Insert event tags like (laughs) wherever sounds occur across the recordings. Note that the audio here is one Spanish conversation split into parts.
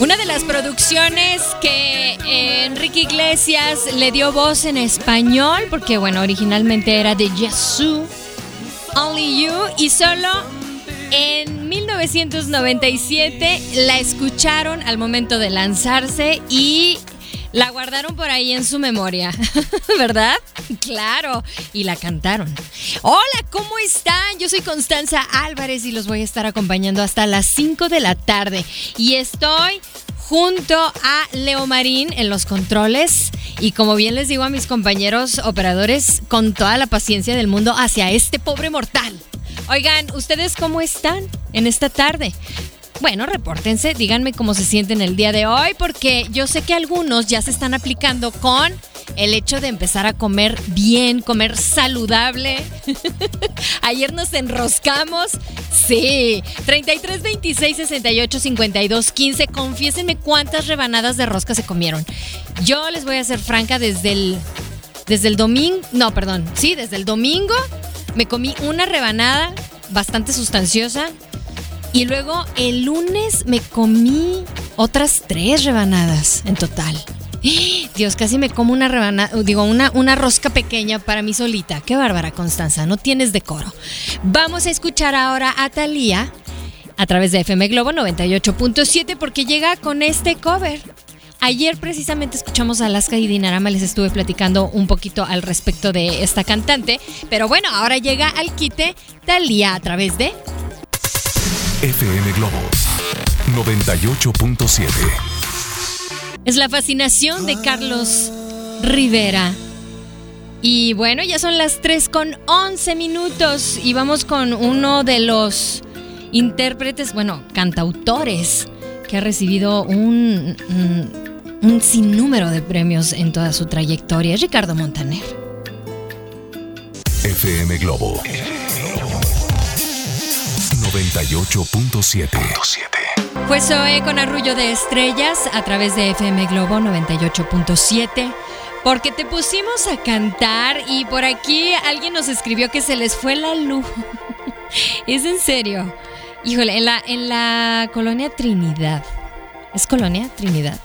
Una de las producciones que eh, Enrique Iglesias le dio voz en español, porque bueno, originalmente era de Yasu, Only You, y solo en 1997 la escucharon al momento de lanzarse y la guardaron por ahí en su memoria, (laughs) ¿verdad? Claro, y la cantaron. Hola, ¿cómo están? Yo soy Constanza Álvarez y los voy a estar acompañando hasta las 5 de la tarde. Y estoy junto a Leo Marín en los controles y como bien les digo a mis compañeros operadores, con toda la paciencia del mundo hacia este pobre mortal. Oigan, ¿ustedes cómo están en esta tarde? Bueno, repórtense, díganme cómo se sienten el día de hoy, porque yo sé que algunos ya se están aplicando con el hecho de empezar a comer bien, comer saludable. (laughs) Ayer nos enroscamos. Sí. 33 26 68 52 15. Confiésenme cuántas rebanadas de rosca se comieron. Yo les voy a ser franca desde el. Desde el domingo. No, perdón. Sí, desde el domingo me comí una rebanada bastante sustanciosa. Y luego el lunes me comí otras tres rebanadas en total. (gasps) Dios, casi me como una rebanada, digo, una, una rosca pequeña para mí solita. Qué bárbara, Constanza, no tienes decoro. Vamos a escuchar ahora a Thalía a través de FM Globo 98.7 porque llega con este cover. Ayer precisamente escuchamos a Alaska y Dinarama, les estuve platicando un poquito al respecto de esta cantante, pero bueno, ahora llega al quite Thalía a través de FM Globo 98.7. Es la fascinación de Carlos Rivera. Y bueno, ya son las 3 con 11 minutos y vamos con uno de los intérpretes, bueno, cantautores que ha recibido un, un, un sinnúmero de premios en toda su trayectoria. Ricardo Montaner. FM Globo 98.7. Fue Zoe con Arrullo de Estrellas a través de FM Globo 98.7. Porque te pusimos a cantar y por aquí alguien nos escribió que se les fue la luz. (laughs) es en serio. Híjole, en la, en la colonia Trinidad. ¿Es colonia Trinidad?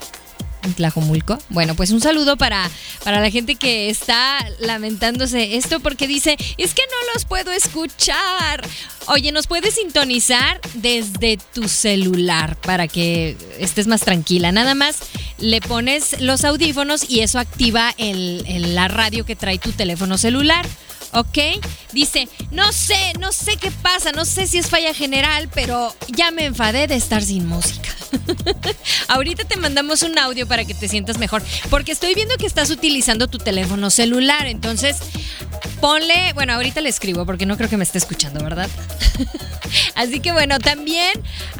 En Tlajomulco. Bueno, pues un saludo para, para la gente que está lamentándose esto porque dice, es que no los puedo escuchar. Oye, nos puedes sintonizar desde tu celular para que estés más tranquila. Nada más le pones los audífonos y eso activa el, el- la radio que trae tu teléfono celular. ¿Ok? Dice, no sé, no sé qué pasa, no sé si es falla general, pero ya me enfadé de estar sin música. (laughs) Ahorita te mandamos un audio para que te sientas mejor, porque estoy viendo que estás utilizando tu teléfono celular, entonces ponle, bueno, ahorita le escribo porque no creo que me esté escuchando, ¿verdad? (laughs) Así que bueno, también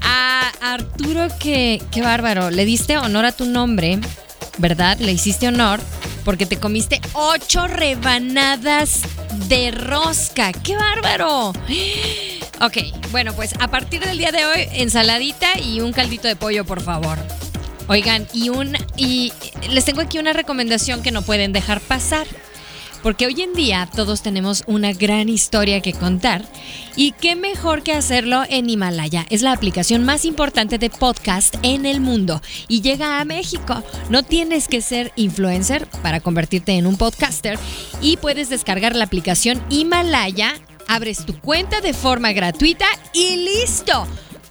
a Arturo, que, qué bárbaro, le diste honor a tu nombre, ¿verdad? Le hiciste honor porque te comiste ocho rebanadas de rosca. ¡Qué bárbaro! Ok, bueno, pues a partir del día de hoy, ensaladita y un caldito de pollo, por favor. Oigan, y un y les tengo aquí una recomendación que no pueden dejar pasar. Porque hoy en día todos tenemos una gran historia que contar y qué mejor que hacerlo en Himalaya. Es la aplicación más importante de podcast en el mundo y llega a México. No tienes que ser influencer para convertirte en un podcaster y puedes descargar la aplicación Himalaya, abres tu cuenta de forma gratuita y listo.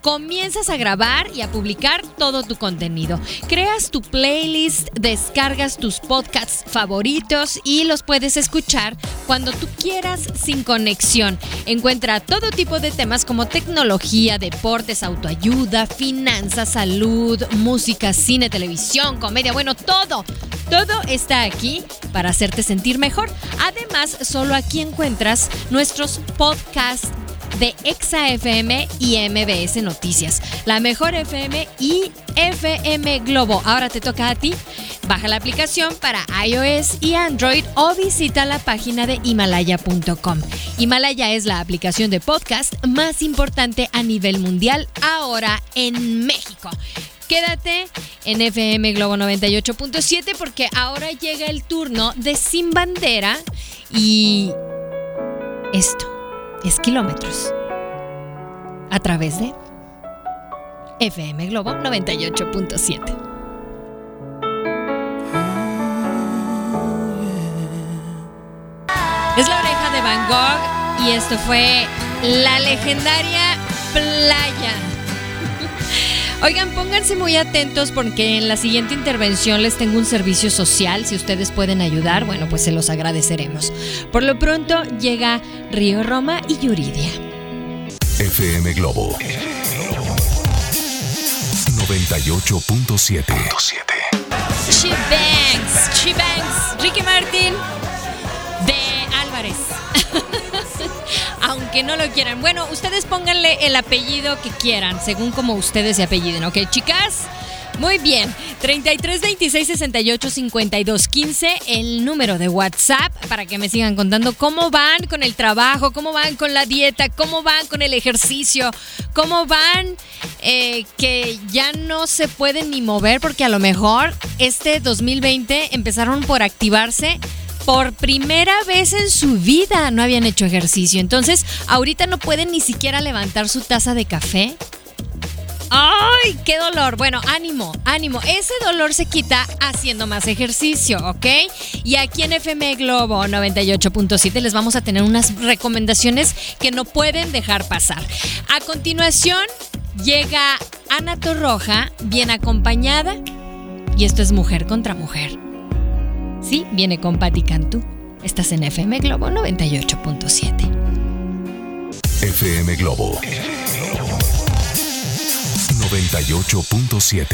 Comienzas a grabar y a publicar todo tu contenido. Creas tu playlist, descargas tus podcasts favoritos y los puedes escuchar cuando tú quieras sin conexión. Encuentra todo tipo de temas como tecnología, deportes, autoayuda, finanzas, salud, música, cine, televisión, comedia, bueno, todo. Todo está aquí para hacerte sentir mejor. Además, solo aquí encuentras nuestros podcasts de Exa FM y MBS Noticias. La mejor FM y FM Globo. Ahora te toca a ti. Baja la aplicación para iOS y Android o visita la página de himalaya.com. Himalaya es la aplicación de podcast más importante a nivel mundial ahora en México. Quédate en FM Globo 98.7 porque ahora llega el turno de Sin Bandera y esto es kilómetros a través de FM Globo 98.7. Es la oreja de Van Gogh y esto fue la legendaria playa. Oigan, pónganse muy atentos porque en la siguiente intervención les tengo un servicio social. Si ustedes pueden ayudar, bueno, pues se los agradeceremos. Por lo pronto llega Río Roma y Yuridia. FM Globo 98.7. She Banks, She Banks, Ricky Martin Aunque no lo quieran. Bueno, ustedes pónganle el apellido que quieran, según como ustedes se apelliden, ¿ok, chicas? Muy bien, 33 26 68 52 15, el número de WhatsApp para que me sigan contando cómo van con el trabajo, cómo van con la dieta, cómo van con el ejercicio, cómo van eh, que ya no se pueden ni mover porque a lo mejor este 2020 empezaron por activarse por primera vez en su vida no habían hecho ejercicio. Entonces, ahorita no pueden ni siquiera levantar su taza de café. ¡Ay, qué dolor! Bueno, ánimo, ánimo. Ese dolor se quita haciendo más ejercicio, ¿ok? Y aquí en FM Globo 98.7 les vamos a tener unas recomendaciones que no pueden dejar pasar. A continuación, llega Ana Torroja, bien acompañada. Y esto es Mujer contra Mujer. Sí, viene con Patti Cantú. Estás en FM Globo 98.7. FM Globo 98.7.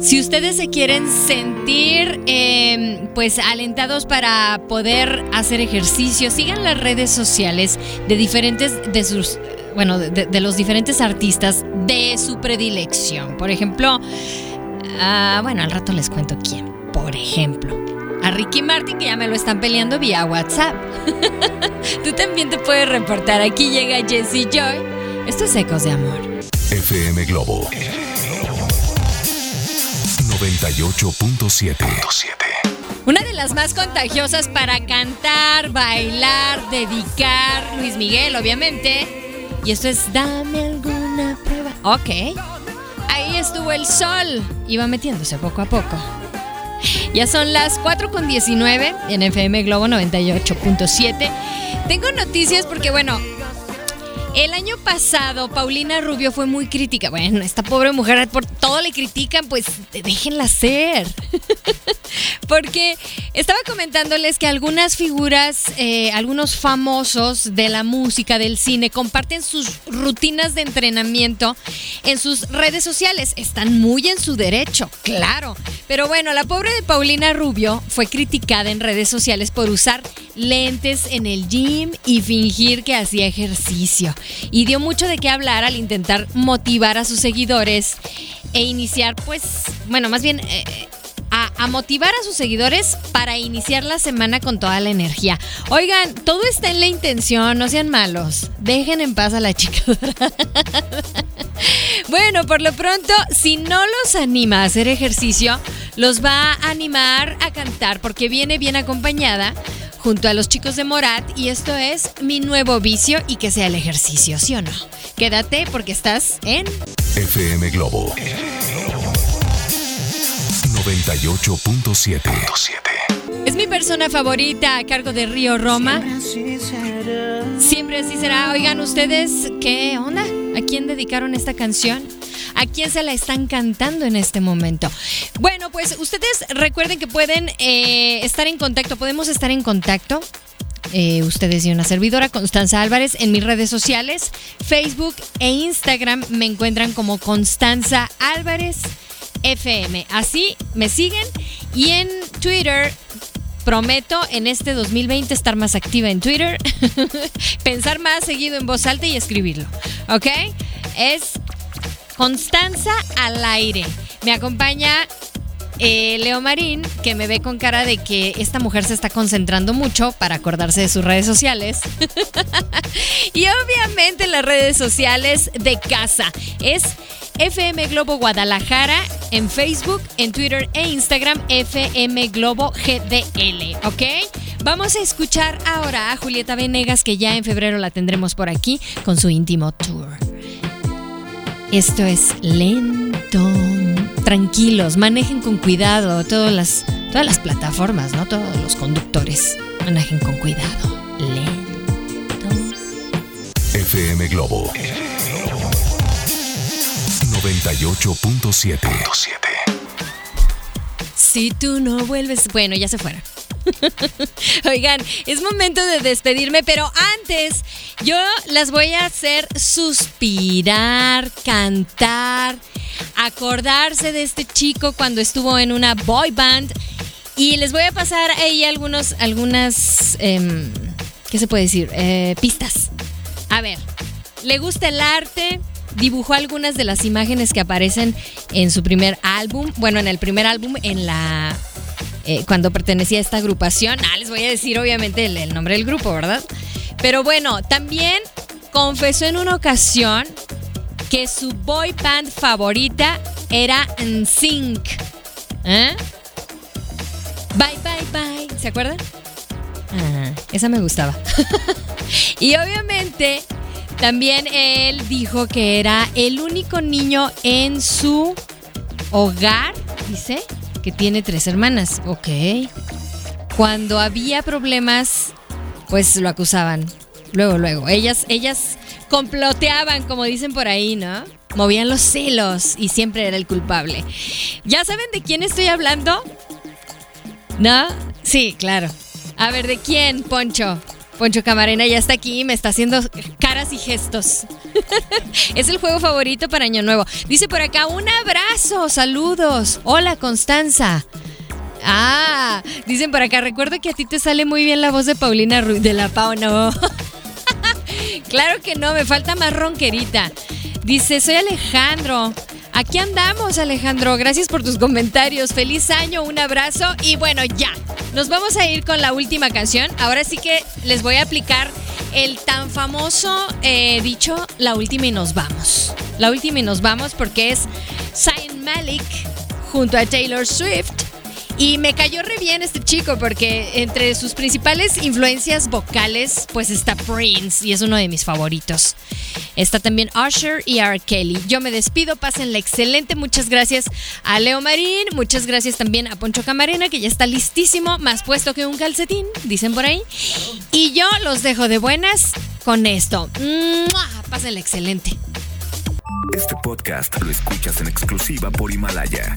Si ustedes se quieren sentir eh, pues alentados para poder hacer ejercicio, sigan las redes sociales de diferentes de sus bueno, de, de los diferentes artistas de su predilección. Por ejemplo, ah, bueno, al rato les cuento quién. Por ejemplo, a Ricky Martin, que ya me lo están peleando vía WhatsApp. (laughs) Tú también te puedes reportar. Aquí llega Jesse Joy. Esto es Ecos de Amor. FM Globo 98.7. Una de las más contagiosas para cantar, bailar, dedicar, Luis Miguel, obviamente. Y esto es Dame alguna prueba. Ok. Ahí estuvo el sol. Iba metiéndose poco a poco. Ya son las 4 con 19 en FM Globo 98.7. Tengo noticias porque, bueno, el año pasado Paulina Rubio fue muy crítica. Bueno, esta pobre mujer por todo le critican, pues déjenla ser. (laughs) Porque estaba comentándoles que algunas figuras, eh, algunos famosos de la música, del cine, comparten sus rutinas de entrenamiento en sus redes sociales. Están muy en su derecho, claro. Pero bueno, la pobre de Paulina Rubio fue criticada en redes sociales por usar lentes en el gym y fingir que hacía ejercicio. Y dio mucho de qué hablar al intentar motivar a sus seguidores e iniciar, pues, bueno, más bien... eh, a, a motivar a sus seguidores para iniciar la semana con toda la energía. Oigan, todo está en la intención, no sean malos. Dejen en paz a la chica. (laughs) Bueno, por lo pronto, si no los anima a hacer ejercicio, los va a animar a cantar porque viene bien acompañada junto a los chicos de Morat y esto es mi nuevo vicio y que sea el ejercicio, ¿sí o no? Quédate porque estás en FM Globo 98.7. Es mi persona favorita a cargo de Río Roma. Siempre así será. Oigan ustedes, ¿qué onda? ¿A quién dedicaron esta canción? ¿A quién se la están cantando en este momento? Bueno, pues ustedes recuerden que pueden eh, estar en contacto, podemos estar en contacto. eh, ustedes y una servidora, Constanza Álvarez, en mis redes sociales, Facebook e Instagram me encuentran como Constanza Álvarez FM. Así me siguen y en Twitter prometo en este 2020 estar más activa en Twitter, (laughs) pensar más seguido en voz alta y escribirlo. ¿Ok? Es Constanza al aire. Me acompaña eh, Leo Marín, que me ve con cara de que esta mujer se está concentrando mucho para acordarse de sus redes sociales. (laughs) y obviamente las redes sociales de casa. Es FM Globo Guadalajara en Facebook, en Twitter e Instagram FM Globo GDL, ¿ok? Vamos a escuchar ahora a Julieta Venegas, que ya en febrero la tendremos por aquí con su íntimo tour. Esto es lento. Tranquilos, manejen con cuidado todas las, todas las plataformas, ¿no? Todos los conductores. Manejen con cuidado. Lento. FM Globo 98.7. Si tú no vuelves. Bueno, ya se fueron. (laughs) Oigan, es momento de despedirme, pero antes yo las voy a hacer suspirar, cantar, acordarse de este chico cuando estuvo en una boy band y les voy a pasar ahí algunos, algunas, em, ¿qué se puede decir? Eh, pistas. A ver, le gusta el arte, dibujó algunas de las imágenes que aparecen en su primer álbum, bueno, en el primer álbum, en la eh, cuando pertenecía a esta agrupación. Ah, les voy a decir obviamente el, nombre del grupo, ¿verdad? Pero bueno, también confesó en una ocasión que su boy band favorita era NSYNC. ¿Eh? Bye, bye, bye. ¿Se acuerdan? Ah, esa me gustaba. (laughs) y obviamente también él dijo que era el único niño en su hogar, dice, que tiene tres hermanas. Ok. Cuando había problemas, pues lo acusaban. Luego, luego. Ellas, ellas comploteaban, como dicen por ahí, ¿no? Movían los celos y siempre era el culpable. ¿Ya saben de quién estoy hablando? ¿No? Sí, claro. A ver, ¿de quién, Poncho? Poncho Camarena ya está aquí me está haciendo caras y gestos. (laughs) es el juego favorito para Año Nuevo. Dice por acá, un abrazo, saludos. Hola, Constanza. Ah, dicen por acá, recuerdo que a ti te sale muy bien la voz de Paulina Ruiz de la Pau, no. (laughs) claro que no, me falta más ronquerita. Dice, soy Alejandro. Aquí andamos, Alejandro. Gracias por tus comentarios. Feliz año, un abrazo y bueno, ya. Nos vamos a ir con la última canción. Ahora sí que les voy a aplicar el tan famoso eh, dicho, la última y nos vamos. La última y nos vamos porque es Zayn Malik junto a Taylor Swift. Y me cayó re bien este chico porque entre sus principales influencias vocales pues está Prince y es uno de mis favoritos. Está también Usher y R. Kelly. Yo me despido, pásenla excelente. Muchas gracias a Leo Marín, muchas gracias también a Poncho Camarena que ya está listísimo, más puesto que un calcetín, dicen por ahí. Y yo los dejo de buenas con esto. ¡Mua! Pásenla excelente. Este podcast lo escuchas en exclusiva por Himalaya.